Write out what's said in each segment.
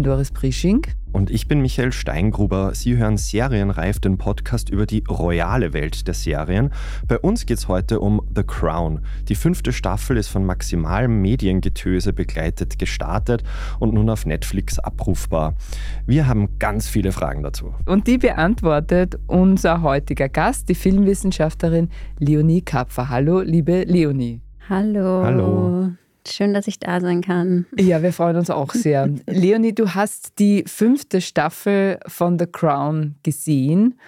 Bin Doris Prisching. Und ich bin Michael Steingruber. Sie hören Serienreif, den Podcast über die royale Welt der Serien. Bei uns geht es heute um The Crown. Die fünfte Staffel ist von maximalem Mediengetöse begleitet gestartet und nun auf Netflix abrufbar. Wir haben ganz viele Fragen dazu. Und die beantwortet unser heutiger Gast, die Filmwissenschaftlerin Leonie Kapfer. Hallo, liebe Leonie. Hallo. Hallo. Schön, dass ich da sein kann. Ja, wir freuen uns auch sehr. Leonie, du hast die fünfte Staffel von The Crown gesehen.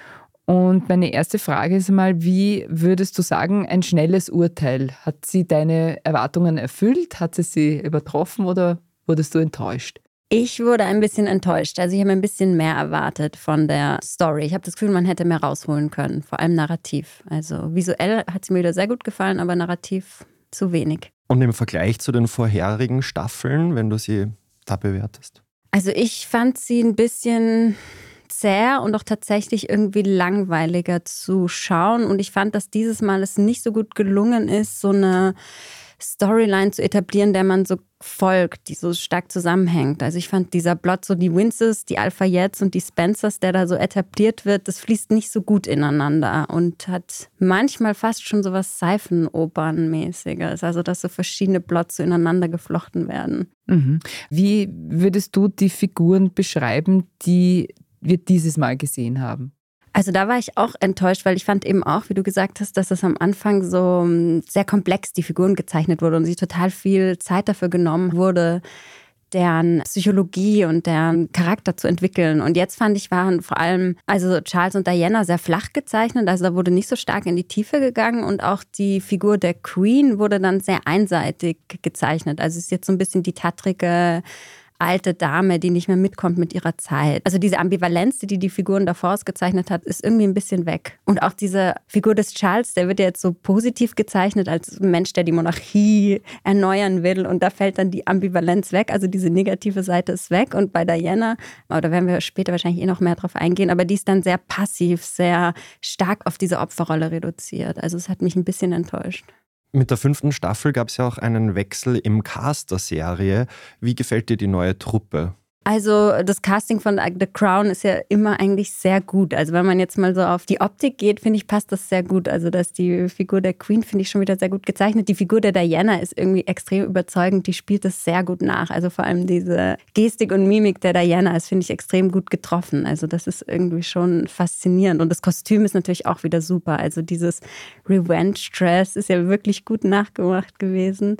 Und meine erste Frage ist mal, wie würdest du sagen, ein schnelles Urteil? Hat sie deine Erwartungen erfüllt? Hat sie sie übertroffen oder wurdest du enttäuscht? Ich wurde ein bisschen enttäuscht. Also ich habe ein bisschen mehr erwartet von der Story. Ich habe das Gefühl, man hätte mehr rausholen können, vor allem narrativ. Also visuell hat sie mir wieder sehr gut gefallen, aber narrativ zu wenig. Und im Vergleich zu den vorherigen Staffeln, wenn du sie da bewertest? Also ich fand sie ein bisschen zäh und auch tatsächlich irgendwie langweiliger zu schauen. Und ich fand, dass dieses Mal es nicht so gut gelungen ist, so eine Storyline zu etablieren, der man so folgt, die so stark zusammenhängt. Also ich fand dieser Plot, so die Winces, die Alpha-Jets und die Spencers, der da so etabliert wird, das fließt nicht so gut ineinander und hat manchmal fast schon so was Seifenopernmäßiges. Also dass so verschiedene Plots so ineinander geflochten werden. Mhm. Wie würdest du die Figuren beschreiben, die wir dieses Mal gesehen haben? Also da war ich auch enttäuscht, weil ich fand eben auch, wie du gesagt hast, dass es am Anfang so hm, sehr komplex die Figuren gezeichnet wurde und sich total viel Zeit dafür genommen wurde, deren Psychologie und deren Charakter zu entwickeln. Und jetzt fand ich, waren vor allem also Charles und Diana sehr flach gezeichnet. Also da wurde nicht so stark in die Tiefe gegangen und auch die Figur der Queen wurde dann sehr einseitig gezeichnet. Also es ist jetzt so ein bisschen die tattrige alte Dame, die nicht mehr mitkommt mit ihrer Zeit. Also diese Ambivalenz, die die Figuren davor ausgezeichnet hat, ist irgendwie ein bisschen weg. Und auch diese Figur des Charles, der wird ja jetzt so positiv gezeichnet als Mensch, der die Monarchie erneuern will. Und da fällt dann die Ambivalenz weg. Also diese negative Seite ist weg. Und bei Diana, da werden wir später wahrscheinlich eh noch mehr drauf eingehen, aber die ist dann sehr passiv, sehr stark auf diese Opferrolle reduziert. Also es hat mich ein bisschen enttäuscht. Mit der fünften Staffel gab es ja auch einen Wechsel im Cast der Serie. Wie gefällt dir die neue Truppe? Also das Casting von The Crown ist ja immer eigentlich sehr gut. Also wenn man jetzt mal so auf die Optik geht, finde ich, passt das sehr gut. Also dass die Figur der Queen finde ich schon wieder sehr gut gezeichnet. Die Figur der Diana ist irgendwie extrem überzeugend. Die spielt das sehr gut nach. Also vor allem diese Gestik und Mimik der Diana ist, finde ich, extrem gut getroffen. Also das ist irgendwie schon faszinierend. Und das Kostüm ist natürlich auch wieder super. Also dieses Revenge-Dress ist ja wirklich gut nachgemacht gewesen.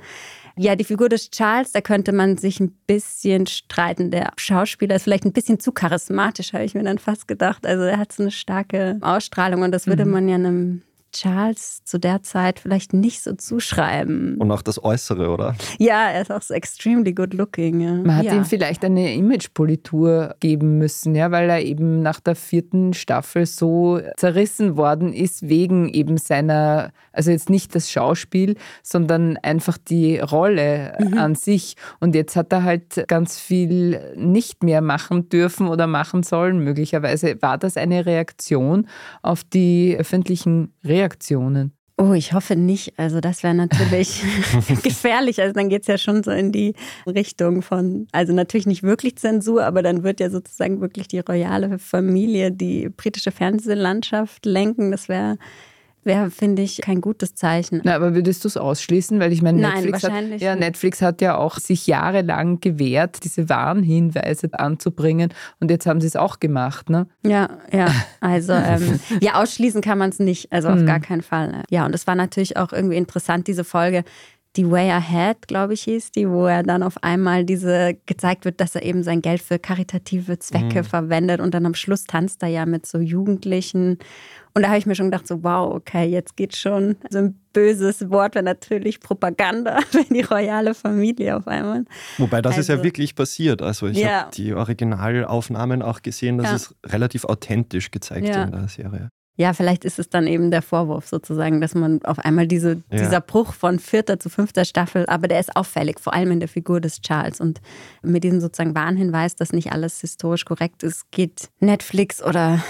Ja, die Figur des Charles, da könnte man sich ein bisschen streiten. Der Schauspieler ist vielleicht ein bisschen zu charismatisch, habe ich mir dann fast gedacht. Also er hat so eine starke Ausstrahlung und das würde mhm. man ja einem Charles zu der Zeit vielleicht nicht so zuschreiben. Und auch das Äußere, oder? Ja, er ist auch so extremely good looking. Ja. Man hat ja. ihm vielleicht eine Imagepolitur geben müssen, ja, weil er eben nach der vierten Staffel so zerrissen worden ist wegen eben seiner, also jetzt nicht das Schauspiel, sondern einfach die Rolle mhm. an sich. Und jetzt hat er halt ganz viel nicht mehr machen dürfen oder machen sollen. Möglicherweise war das eine Reaktion auf die öffentlichen Reaktionen Reaktionen? Oh, ich hoffe nicht. Also das wäre natürlich gefährlich. Also dann geht es ja schon so in die Richtung von, also natürlich nicht wirklich Zensur, aber dann wird ja sozusagen wirklich die royale Familie die britische Fernsehlandschaft lenken. Das wäre wäre, finde ich, kein gutes Zeichen. Na, aber würdest du es ausschließen? Weil ich meine, Netflix, Nein, hat, ja, Netflix hat ja auch sich jahrelang gewehrt, diese Warnhinweise anzubringen und jetzt haben sie es auch gemacht, ne? Ja, ja. Also ähm, ja, ausschließen kann man es nicht, also auf mhm. gar keinen Fall. Ja, und es war natürlich auch irgendwie interessant, diese Folge die Way Ahead, glaube ich, hieß die, wo er dann auf einmal diese gezeigt wird, dass er eben sein Geld für karitative Zwecke mhm. verwendet und dann am Schluss tanzt er ja mit so Jugendlichen. Und da habe ich mir schon gedacht, so wow, okay, jetzt geht schon. So ein böses Wort wäre natürlich Propaganda für die royale Familie auf einmal. Wobei das also, ist ja also wirklich passiert. Also ich ja. habe die Originalaufnahmen auch gesehen, das ja. ist relativ authentisch gezeigt ja. in der Serie. Ja, vielleicht ist es dann eben der Vorwurf sozusagen, dass man auf einmal diese, ja. dieser Bruch von vierter zu fünfter Staffel, aber der ist auffällig, vor allem in der Figur des Charles. Und mit diesem sozusagen Warnhinweis, dass nicht alles historisch korrekt ist, geht Netflix oder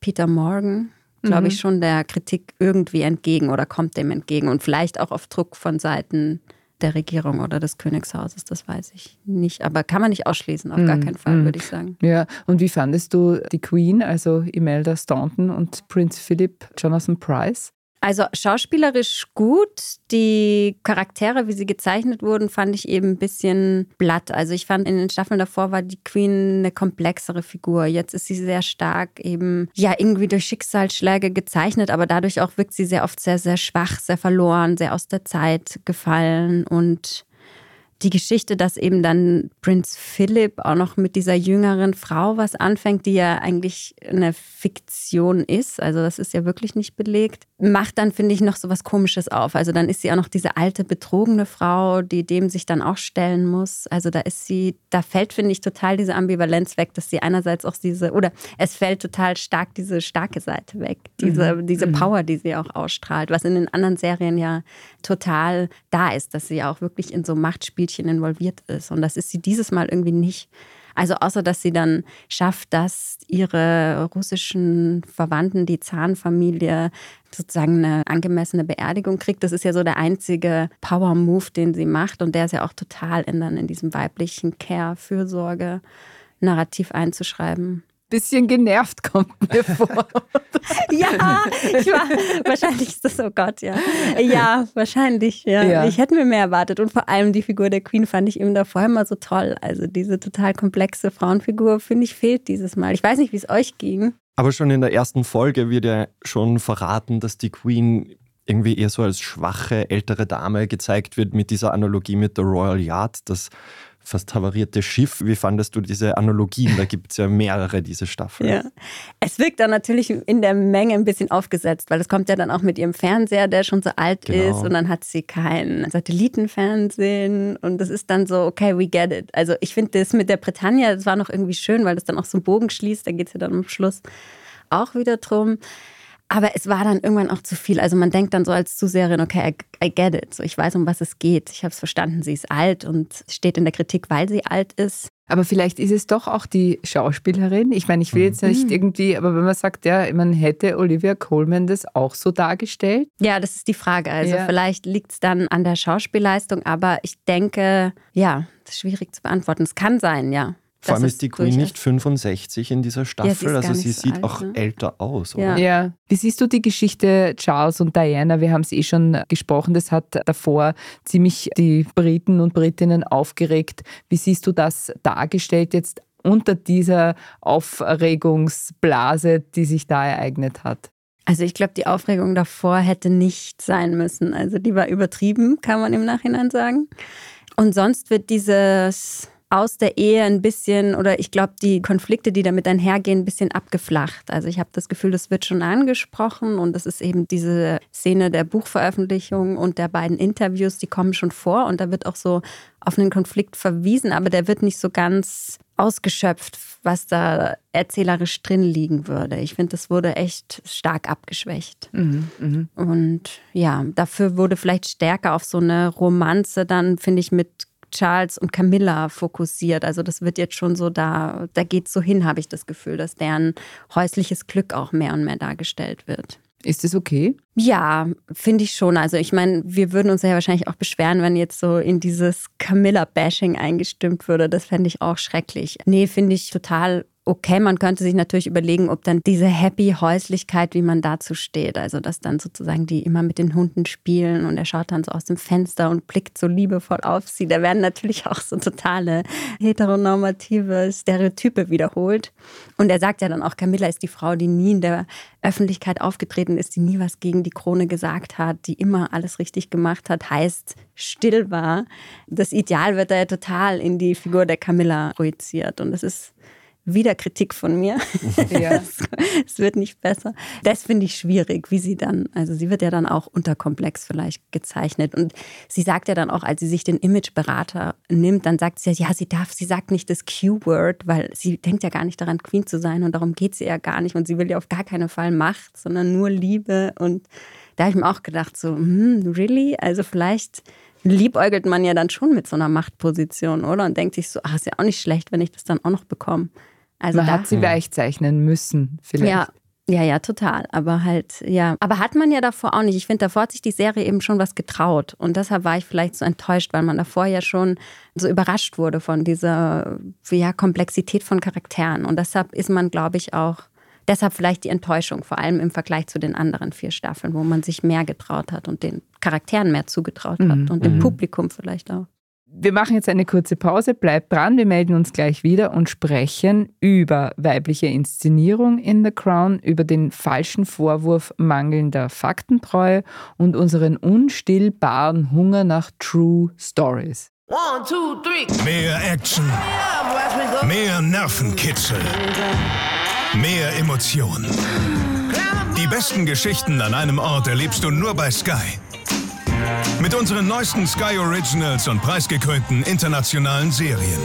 Peter Morgan, glaube mhm. ich, schon der Kritik irgendwie entgegen oder kommt dem entgegen. Und vielleicht auch auf Druck von Seiten der Regierung oder des Königshauses, das weiß ich nicht. Aber kann man nicht ausschließen, auf mm, gar keinen Fall, mm. würde ich sagen. Ja, und wie fandest du die Queen, also Imelda Staunton und Prinz Philip Jonathan Price? Also schauspielerisch gut. Die Charaktere, wie sie gezeichnet wurden, fand ich eben ein bisschen blatt. Also ich fand in den Staffeln davor war die Queen eine komplexere Figur. Jetzt ist sie sehr stark eben, ja, irgendwie durch Schicksalsschläge gezeichnet, aber dadurch auch wirkt sie sehr oft sehr, sehr schwach, sehr verloren, sehr aus der Zeit gefallen und die Geschichte, dass eben dann Prinz Philip auch noch mit dieser jüngeren Frau was anfängt, die ja eigentlich eine Fiktion ist, also das ist ja wirklich nicht belegt, macht dann, finde ich, noch so was Komisches auf. Also dann ist sie auch noch diese alte, betrogene Frau, die dem sich dann auch stellen muss. Also da ist sie, da fällt, finde ich, total diese Ambivalenz weg, dass sie einerseits auch diese, oder es fällt total stark diese starke Seite weg, diese, mhm. diese mhm. Power, die sie auch ausstrahlt, was in den anderen Serien ja total da ist, dass sie auch wirklich in so Machtspielchen involviert ist. Und das ist sie dieses Mal irgendwie nicht. Also außer dass sie dann schafft, dass ihre russischen Verwandten, die Zahnfamilie, sozusagen eine angemessene Beerdigung kriegt. Das ist ja so der einzige Power-Move, den sie macht. Und der ist ja auch total in, in diesem weiblichen Care-Fürsorge-Narrativ einzuschreiben bisschen genervt, kommt mir vor. ja, ich war, wahrscheinlich ist das, oh Gott, ja. Ja, wahrscheinlich, ja. ja. Ich hätte mir mehr erwartet. Und vor allem die Figur der Queen fand ich eben davor immer so toll. Also diese total komplexe Frauenfigur, finde ich, fehlt dieses Mal. Ich weiß nicht, wie es euch ging. Aber schon in der ersten Folge wird ja schon verraten, dass die Queen irgendwie eher so als schwache ältere Dame gezeigt wird mit dieser Analogie mit der Royal Yard, dass fast havarierte Schiff. Wie fandest du diese Analogien? Da gibt es ja mehrere, diese Staffeln. Ja. Es wirkt dann natürlich in der Menge ein bisschen aufgesetzt, weil es kommt ja dann auch mit ihrem Fernseher, der schon so alt genau. ist und dann hat sie kein Satellitenfernsehen und das ist dann so, okay, we get it. Also ich finde das mit der Britannia, das war noch irgendwie schön, weil das dann auch so einen Bogen schließt, da geht es ja dann am Schluss auch wieder drum. Aber es war dann irgendwann auch zu viel. Also man denkt dann so als Zuseherin, okay, I, I get it. So, ich weiß, um was es geht. Ich habe es verstanden, sie ist alt und steht in der Kritik, weil sie alt ist. Aber vielleicht ist es doch auch die Schauspielerin. Ich meine, ich will jetzt nicht mhm. irgendwie, aber wenn man sagt, ja, man hätte Olivia Colman das auch so dargestellt? Ja, das ist die Frage. Also ja. vielleicht liegt es dann an der Schauspielleistung, aber ich denke, ja, das ist schwierig zu beantworten. Es kann sein, ja. Vor allem ist die Queen nicht 65 in dieser Staffel, ja, also sie so sieht alt, auch ne? älter aus, oder? Ja. ja. Wie siehst du die Geschichte Charles und Diana? Wir haben es eh schon gesprochen, das hat davor ziemlich die Briten und Britinnen aufgeregt. Wie siehst du das dargestellt jetzt unter dieser Aufregungsblase, die sich da ereignet hat? Also ich glaube, die Aufregung davor hätte nicht sein müssen. Also die war übertrieben, kann man im Nachhinein sagen. Und sonst wird dieses aus der Ehe ein bisschen oder ich glaube, die Konflikte, die damit einhergehen, ein bisschen abgeflacht. Also ich habe das Gefühl, das wird schon angesprochen und das ist eben diese Szene der Buchveröffentlichung und der beiden Interviews, die kommen schon vor und da wird auch so auf einen Konflikt verwiesen, aber der wird nicht so ganz ausgeschöpft, was da erzählerisch drin liegen würde. Ich finde, das wurde echt stark abgeschwächt. Mhm, mh. Und ja, dafür wurde vielleicht stärker auf so eine Romanze dann, finde ich, mit Charles und Camilla fokussiert. Also das wird jetzt schon so da, da geht es so hin, habe ich das Gefühl, dass deren häusliches Glück auch mehr und mehr dargestellt wird. Ist das okay? Ja, finde ich schon. Also ich meine, wir würden uns ja wahrscheinlich auch beschweren, wenn jetzt so in dieses Camilla-Bashing eingestimmt würde. Das fände ich auch schrecklich. Nee, finde ich total okay, man könnte sich natürlich überlegen, ob dann diese happy Häuslichkeit, wie man dazu steht, also dass dann sozusagen die immer mit den Hunden spielen und er schaut dann so aus dem Fenster und blickt so liebevoll auf sie. Da werden natürlich auch so totale heteronormative Stereotype wiederholt. Und er sagt ja dann auch, Camilla ist die Frau, die nie in der Öffentlichkeit aufgetreten ist, die nie was gegen die Krone gesagt hat, die immer alles richtig gemacht hat, heißt still war. Das Ideal wird da ja total in die Figur der Camilla projiziert und das ist wieder Kritik von mir. Ja. es wird nicht besser. Das finde ich schwierig, wie sie dann, also sie wird ja dann auch unterkomplex vielleicht gezeichnet. Und sie sagt ja dann auch, als sie sich den Imageberater nimmt, dann sagt sie ja, ja, sie darf, sie sagt nicht das Q-Word, weil sie denkt ja gar nicht daran, Queen zu sein und darum geht sie ja gar nicht. Und sie will ja auf gar keinen Fall Macht, sondern nur Liebe. Und da habe ich mir auch gedacht, so, hm, really? Also vielleicht liebäugelt man ja dann schon mit so einer Machtposition, oder? Und denkt sich so, ach, ist ja auch nicht schlecht, wenn ich das dann auch noch bekomme. Also Man da, hat sie weichzeichnen müssen, vielleicht. Ja, ja, ja, total. Aber halt, ja. Aber hat man ja davor auch nicht. Ich finde, davor hat sich die Serie eben schon was getraut. Und deshalb war ich vielleicht so enttäuscht, weil man davor ja schon so überrascht wurde von dieser ja, Komplexität von Charakteren. Und deshalb ist man, glaube ich, auch, deshalb vielleicht die Enttäuschung, vor allem im Vergleich zu den anderen vier Staffeln, wo man sich mehr getraut hat und den Charakteren mehr zugetraut hat mhm. und dem mhm. Publikum vielleicht auch. Wir machen jetzt eine kurze Pause, bleibt dran, wir melden uns gleich wieder und sprechen über weibliche Inszenierung in The Crown, über den falschen Vorwurf mangelnder Faktentreue und unseren unstillbaren Hunger nach True Stories. One, two, three. Mehr Action, mehr Nervenkitzel, mehr Emotionen. Die besten Geschichten an einem Ort erlebst du nur bei Sky. Mit unseren neuesten Sky Originals und preisgekrönten internationalen Serien.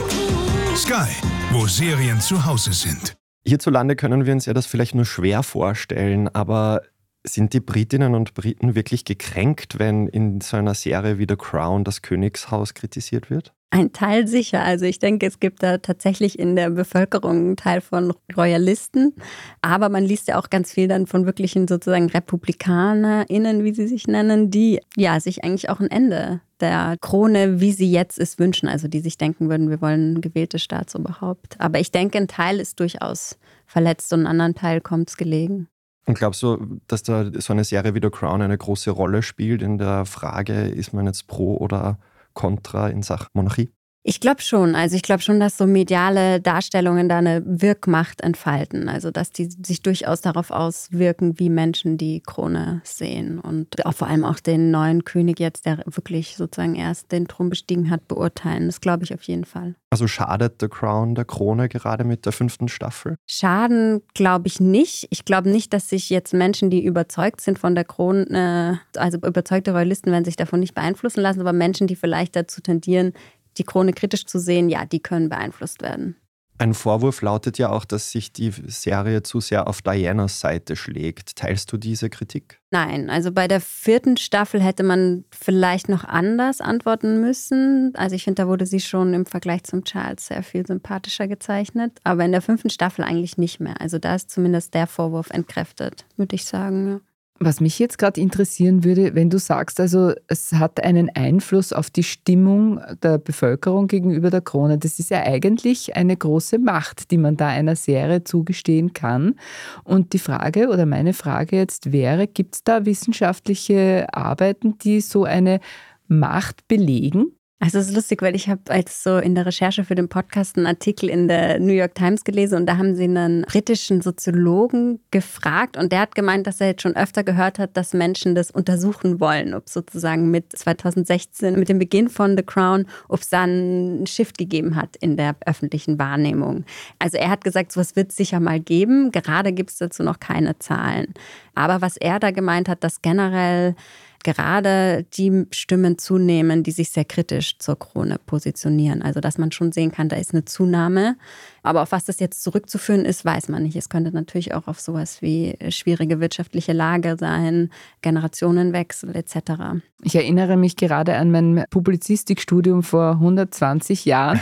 Sky, wo Serien zu Hause sind. Hierzulande können wir uns ja das vielleicht nur schwer vorstellen, aber sind die Britinnen und Briten wirklich gekränkt, wenn in so einer Serie wie The Crown das Königshaus kritisiert wird? Ein Teil sicher. Also ich denke, es gibt da tatsächlich in der Bevölkerung einen Teil von Royalisten. Aber man liest ja auch ganz viel dann von wirklichen sozusagen RepublikanerInnen, wie sie sich nennen, die ja sich eigentlich auch ein Ende der Krone, wie sie jetzt ist, wünschen. Also die sich denken würden, wir wollen ein gewähltes Staatsoberhaupt. Aber ich denke, ein Teil ist durchaus verletzt und einen anderen Teil kommt es gelegen. Und glaubst du, dass da so eine Serie wie The Crown eine große Rolle spielt in der Frage, ist man jetzt pro oder Kontra in Sachen Monarchie? Ich glaube schon. Also ich glaube schon, dass so mediale Darstellungen da eine Wirkmacht entfalten. Also dass die sich durchaus darauf auswirken, wie Menschen die Krone sehen. Und auch vor allem auch den neuen König jetzt, der wirklich sozusagen erst den Thron bestiegen hat, beurteilen. Das glaube ich auf jeden Fall. Also schadet The Crown der Krone gerade mit der fünften Staffel? Schaden glaube ich nicht. Ich glaube nicht, dass sich jetzt Menschen, die überzeugt sind von der Krone, also überzeugte Royalisten werden sich davon nicht beeinflussen lassen, aber Menschen, die vielleicht dazu tendieren, die Krone kritisch zu sehen, ja, die können beeinflusst werden. Ein Vorwurf lautet ja auch, dass sich die Serie zu sehr auf Dianas Seite schlägt. Teilst du diese Kritik? Nein, also bei der vierten Staffel hätte man vielleicht noch anders antworten müssen. Also ich finde, da wurde sie schon im Vergleich zum Charles sehr viel sympathischer gezeichnet. Aber in der fünften Staffel eigentlich nicht mehr. Also da ist zumindest der Vorwurf entkräftet, würde ich sagen. Ja. Was mich jetzt gerade interessieren würde, wenn du sagst, also es hat einen Einfluss auf die Stimmung der Bevölkerung gegenüber der Krone, das ist ja eigentlich eine große Macht, die man da einer Serie zugestehen kann. Und die Frage oder meine Frage jetzt wäre, gibt es da wissenschaftliche Arbeiten, die so eine Macht belegen? Also es ist lustig, weil ich habe als so in der Recherche für den Podcast einen Artikel in der New York Times gelesen und da haben sie einen britischen Soziologen gefragt und der hat gemeint, dass er jetzt schon öfter gehört hat, dass Menschen das untersuchen wollen, ob sozusagen mit 2016, mit dem Beginn von The Crown, ob es da einen Shift gegeben hat in der öffentlichen Wahrnehmung. Also er hat gesagt, sowas wird es sicher mal geben. Gerade gibt es dazu noch keine Zahlen. Aber was er da gemeint hat, dass generell gerade die Stimmen zunehmen, die sich sehr kritisch zur Krone positionieren. Also dass man schon sehen kann, da ist eine Zunahme. Aber auf was das jetzt zurückzuführen ist, weiß man nicht. Es könnte natürlich auch auf sowas wie schwierige wirtschaftliche Lage sein, Generationenwechsel etc. Ich erinnere mich gerade an mein Publizistikstudium vor 120 Jahren.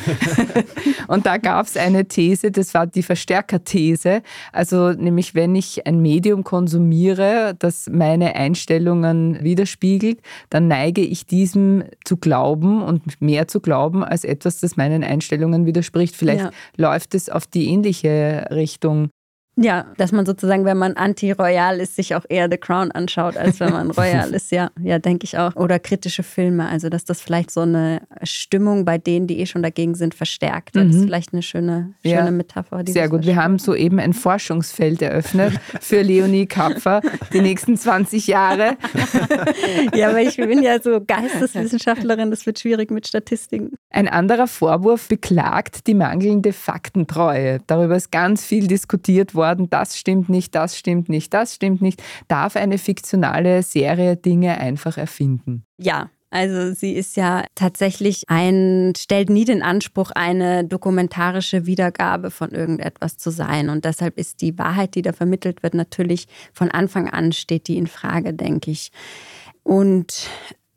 Und da gab es eine These, das war die Verstärkerthese. Also nämlich, wenn ich ein Medium konsumiere, das meine Einstellungen widerspiegelt, dann neige ich diesem zu glauben und mehr zu glauben als etwas, das meinen Einstellungen widerspricht. Vielleicht ja. läuft es auf die ähnliche Richtung Ja, dass man sozusagen, wenn man anti-royal ist, sich auch eher The Crown anschaut, als wenn man royal ist. Ja, ja, denke ich auch. Oder kritische Filme. Also, dass das vielleicht so eine Stimmung bei denen, die eh schon dagegen sind, verstärkt. Das ist mhm. vielleicht eine schöne, schöne ja. Metapher. Sehr gut. Wir haben soeben ein Forschungsfeld eröffnet für Leonie Kapfer die nächsten 20 Jahre. ja, aber ich bin ja so Geisteswissenschaftlerin. Das wird schwierig mit Statistiken. Ein anderer Vorwurf beklagt die mangelnde Faktentreue. Darüber ist ganz viel diskutiert worden worden, das stimmt nicht, das stimmt nicht, das stimmt nicht, darf eine fiktionale Serie Dinge einfach erfinden. Ja, also sie ist ja tatsächlich ein, stellt nie den Anspruch, eine dokumentarische Wiedergabe von irgendetwas zu sein. Und deshalb ist die Wahrheit, die da vermittelt wird, natürlich von Anfang an steht die in Frage, denke ich. Und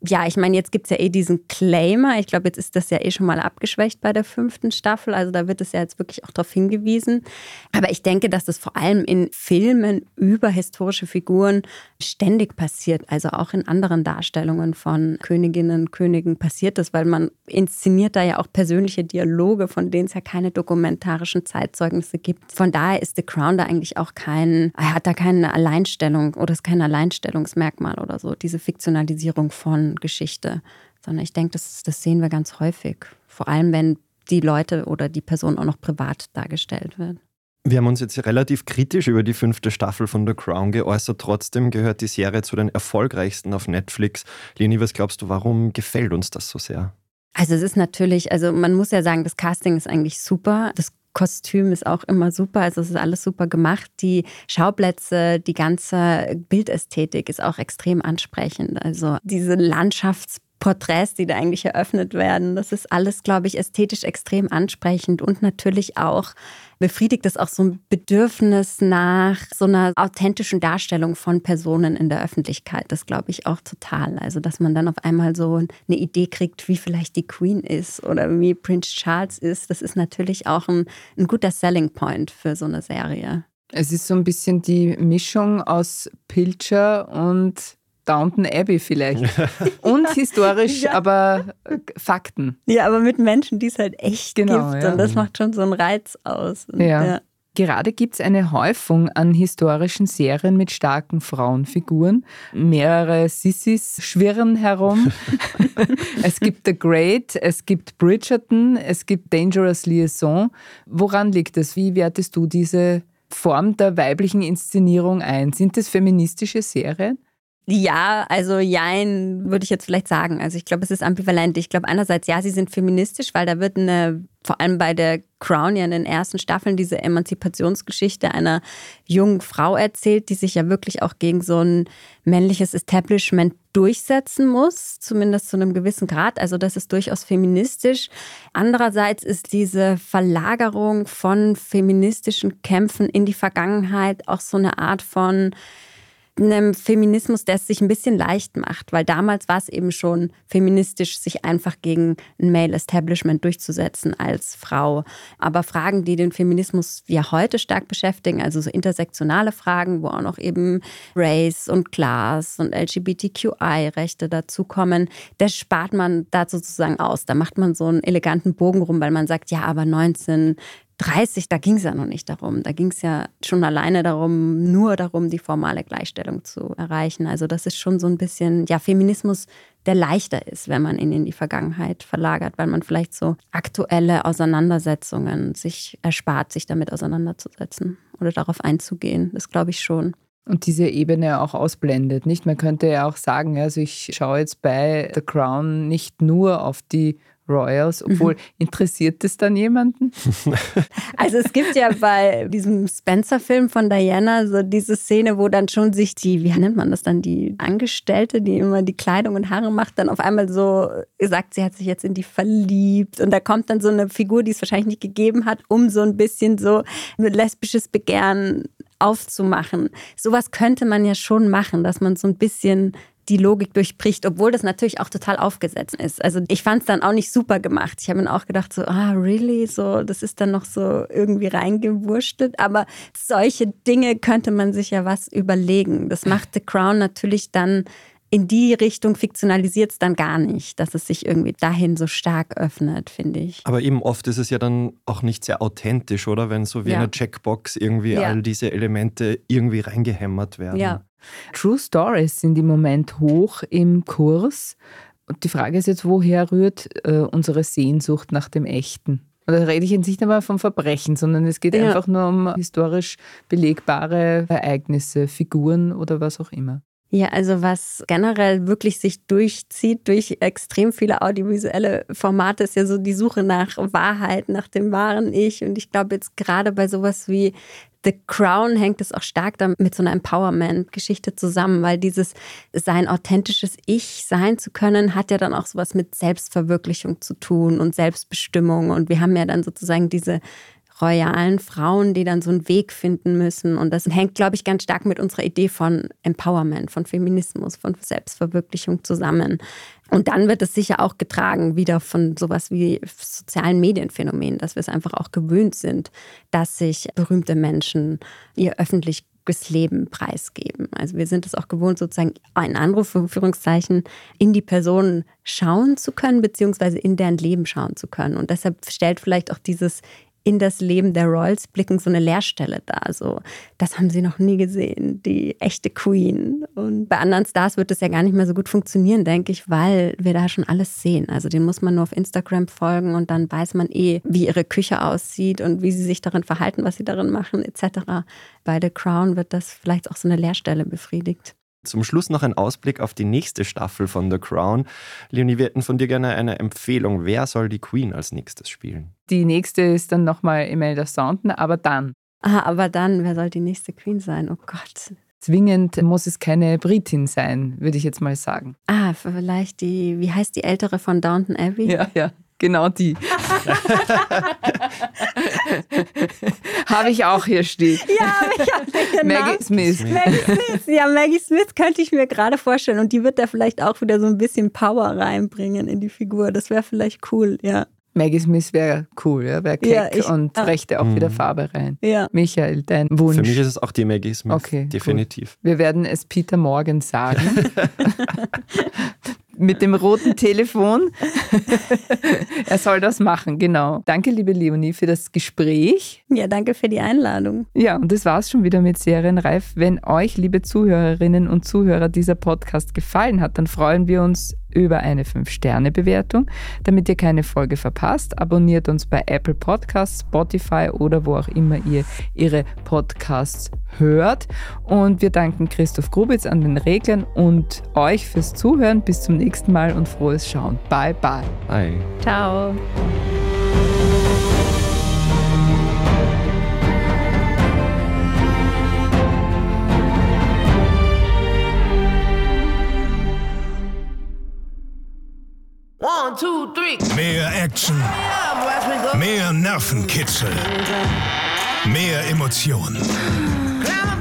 ja, ich meine, jetzt gibt es ja eh diesen Claimer. Ich glaube, jetzt ist das ja eh schon mal abgeschwächt bei der fünften Staffel. Also da wird es ja jetzt wirklich auch darauf hingewiesen. Aber ich denke, dass das vor allem in Filmen über historische Figuren ständig passiert. Also auch in anderen Darstellungen von Königinnen, Königen passiert das, weil man inszeniert da ja auch persönliche Dialoge, von denen es ja keine dokumentarischen Zeitzeugnisse gibt. Von daher ist The Crown da eigentlich auch kein, er hat da keine Alleinstellung oder ist kein Alleinstellungsmerkmal oder so, diese Fiktionalisierung von Geschichte, sondern ich denke, das, das sehen wir ganz häufig. Vor allem, wenn die Leute oder die Person auch noch privat dargestellt wird. Wir haben uns jetzt relativ kritisch über die fünfte Staffel von The Crown geäußert. Trotzdem gehört die Serie zu den erfolgreichsten auf Netflix. Leni, was glaubst du, warum gefällt uns das so sehr? Also es ist natürlich, also man muss ja sagen, das Casting ist eigentlich super. Das Kostüm ist auch immer super, also es ist alles super gemacht. Die Schauplätze, die ganze Bildästhetik ist auch extrem ansprechend. Also diese Landschaftsporträts, die da eigentlich eröffnet werden, das ist alles, glaube ich, ästhetisch extrem ansprechend und natürlich auch befriedigt es auch so ein Bedürfnis nach so einer authentischen Darstellung von Personen in der Öffentlichkeit. Das glaube ich auch total. Also, dass man dann auf einmal so eine Idee kriegt, wie vielleicht die Queen ist oder wie Prince Charles ist. Das ist natürlich auch ein, ein guter Selling Point für so eine Serie. Es ist so ein bisschen die Mischung aus Pilcher und Downton Abbey vielleicht. Und historisch, ja. aber äh, Fakten. Ja, aber mit Menschen, die es halt echt genau, gibt. Ja. Und das macht schon so einen Reiz aus. Und, ja. ja. Gerade gibt es eine Häufung an historischen Serien mit starken Frauenfiguren. Mehrere Sissis schwirren herum. es gibt The Great, es gibt Bridgerton, es gibt Dangerous Liaison. Woran liegt es? Wie wertest du diese Form der weiblichen Inszenierung ein? Sind es feministische Serien? Ja, also jein, würde ich jetzt vielleicht sagen. Also ich glaube, es ist ambivalent. Ich glaube einerseits, ja, sie sind feministisch, weil da wird eine, vor allem bei der Crown ja in den ersten Staffeln diese Emanzipationsgeschichte einer jungen Frau erzählt, die sich ja wirklich auch gegen so ein männliches Establishment durchsetzen muss, zumindest zu einem gewissen Grad. Also das ist durchaus feministisch. Andererseits ist diese Verlagerung von feministischen Kämpfen in die Vergangenheit auch so eine Art von einem Feminismus, der es sich ein bisschen leicht macht, weil damals war es eben schon feministisch, sich einfach gegen ein Male-Establishment durchzusetzen als Frau. Aber Fragen, die den Feminismus ja heute stark beschäftigen, also so intersektionale Fragen, wo auch noch eben Race und Class und LGBTQI-Rechte dazukommen, das spart man da sozusagen aus. Da macht man so einen eleganten Bogen rum, weil man sagt, ja, aber 19 30, da ging es ja noch nicht darum. Da ging es ja schon alleine darum, nur darum, die formale Gleichstellung zu erreichen. Also das ist schon so ein bisschen, ja, Feminismus, der leichter ist, wenn man ihn in die Vergangenheit verlagert, weil man vielleicht so aktuelle Auseinandersetzungen sich erspart, sich damit auseinanderzusetzen oder darauf einzugehen. Das glaube ich schon. Und diese Ebene auch ausblendet, nicht? Man könnte ja auch sagen, also ich schaue jetzt bei The Crown nicht nur auf die Royals, obwohl mhm. interessiert es dann jemanden? Also es gibt ja bei diesem Spencer-Film von Diana so diese Szene, wo dann schon sich die, wie nennt man das dann, die Angestellte, die immer die Kleidung und Haare macht, dann auf einmal so sagt, sie hat sich jetzt in die verliebt und da kommt dann so eine Figur, die es wahrscheinlich nicht gegeben hat, um so ein bisschen so lesbisches Begehren aufzumachen. Sowas könnte man ja schon machen, dass man so ein bisschen die Logik durchbricht, obwohl das natürlich auch total aufgesetzt ist. Also ich fand es dann auch nicht super gemacht. Ich habe mir auch gedacht, so, ah, really? So, das ist dann noch so irgendwie reingewurschtelt. Aber solche Dinge könnte man sich ja was überlegen. Das macht The Crown natürlich dann in die Richtung fiktionalisiert es dann gar nicht, dass es sich irgendwie dahin so stark öffnet, finde ich. Aber eben oft ist es ja dann auch nicht sehr authentisch, oder? Wenn so wie ja. eine Checkbox irgendwie ja. all diese Elemente irgendwie reingehämmert werden. Ja. True Stories sind im Moment hoch im Kurs. Und die Frage ist jetzt, woher rührt äh, unsere Sehnsucht nach dem Echten? Und da rede ich jetzt nicht einmal vom Verbrechen, sondern es geht ja. einfach nur um historisch belegbare Ereignisse, Figuren oder was auch immer. Ja, also was generell wirklich sich durchzieht durch extrem viele audiovisuelle Formate, ist ja so die Suche nach Wahrheit, nach dem wahren Ich. Und ich glaube jetzt gerade bei sowas wie The Crown hängt es auch stark damit mit so einer Empowerment-Geschichte zusammen, weil dieses sein authentisches Ich sein zu können, hat ja dann auch sowas mit Selbstverwirklichung zu tun und Selbstbestimmung. Und wir haben ja dann sozusagen diese royalen Frauen, die dann so einen Weg finden müssen. Und das hängt, glaube ich, ganz stark mit unserer Idee von Empowerment, von Feminismus, von Selbstverwirklichung zusammen. Und dann wird es sicher auch getragen wieder von sowas wie sozialen Medienphänomenen, dass wir es einfach auch gewöhnt sind, dass sich berühmte Menschen ihr öffentliches Leben preisgeben. Also wir sind es auch gewohnt, sozusagen in Anführungszeichen in die Person schauen zu können, beziehungsweise in deren Leben schauen zu können. Und deshalb stellt vielleicht auch dieses in das Leben der Royals blicken so eine Leerstelle da. So, das haben sie noch nie gesehen, die echte Queen. Und bei anderen Stars wird es ja gar nicht mehr so gut funktionieren, denke ich, weil wir da schon alles sehen. Also den muss man nur auf Instagram folgen und dann weiß man eh, wie ihre Küche aussieht und wie sie sich darin verhalten, was sie darin machen, etc. Bei The Crown wird das vielleicht auch so eine Leerstelle befriedigt. Zum Schluss noch ein Ausblick auf die nächste Staffel von The Crown. Leonie, wir hätten von dir gerne eine Empfehlung. Wer soll die Queen als nächstes spielen? Die nächste ist dann nochmal Imelda Staunton, aber dann. Ah, aber dann, wer soll die nächste Queen sein? Oh Gott. Zwingend muss es keine Britin sein, würde ich jetzt mal sagen. Ah, vielleicht die, wie heißt die ältere von Downton Abbey? Ja, ja. Genau die. habe ich auch hier stehen. Ja, habe ich genau. Maggie Smith. Maggie Smith. Ja, Maggie Smith könnte ich mir gerade vorstellen. Und die wird da vielleicht auch wieder so ein bisschen Power reinbringen in die Figur. Das wäre vielleicht cool, ja. Maggie Smith wäre cool, ja, wäre keck ja, ich, und ah. brächte auch wieder mhm. Farbe rein. Ja. Michael, dein Wunsch. Für mich ist es auch die Maggie Smith, okay, definitiv. Cool. Wir werden es Peter Morgan sagen. mit dem roten Telefon. er soll das machen, genau. Danke, liebe Leonie, für das Gespräch. Ja, danke für die Einladung. Ja, und das war es schon wieder mit Serienreif. Wenn euch, liebe Zuhörerinnen und Zuhörer, dieser Podcast gefallen hat, dann freuen wir uns über eine 5-Sterne-Bewertung. Damit ihr keine Folge verpasst, abonniert uns bei Apple Podcasts, Spotify oder wo auch immer ihr ihre Podcasts hört. Und wir danken Christoph Grubitz an den Reglern und euch fürs Zuhören. Bis zum nächsten Mal und frohes Schauen. Bye, bye. Bye. Ciao. One, two, three. Mehr Action. Mehr Nervenkitzel. Mehr Emotionen.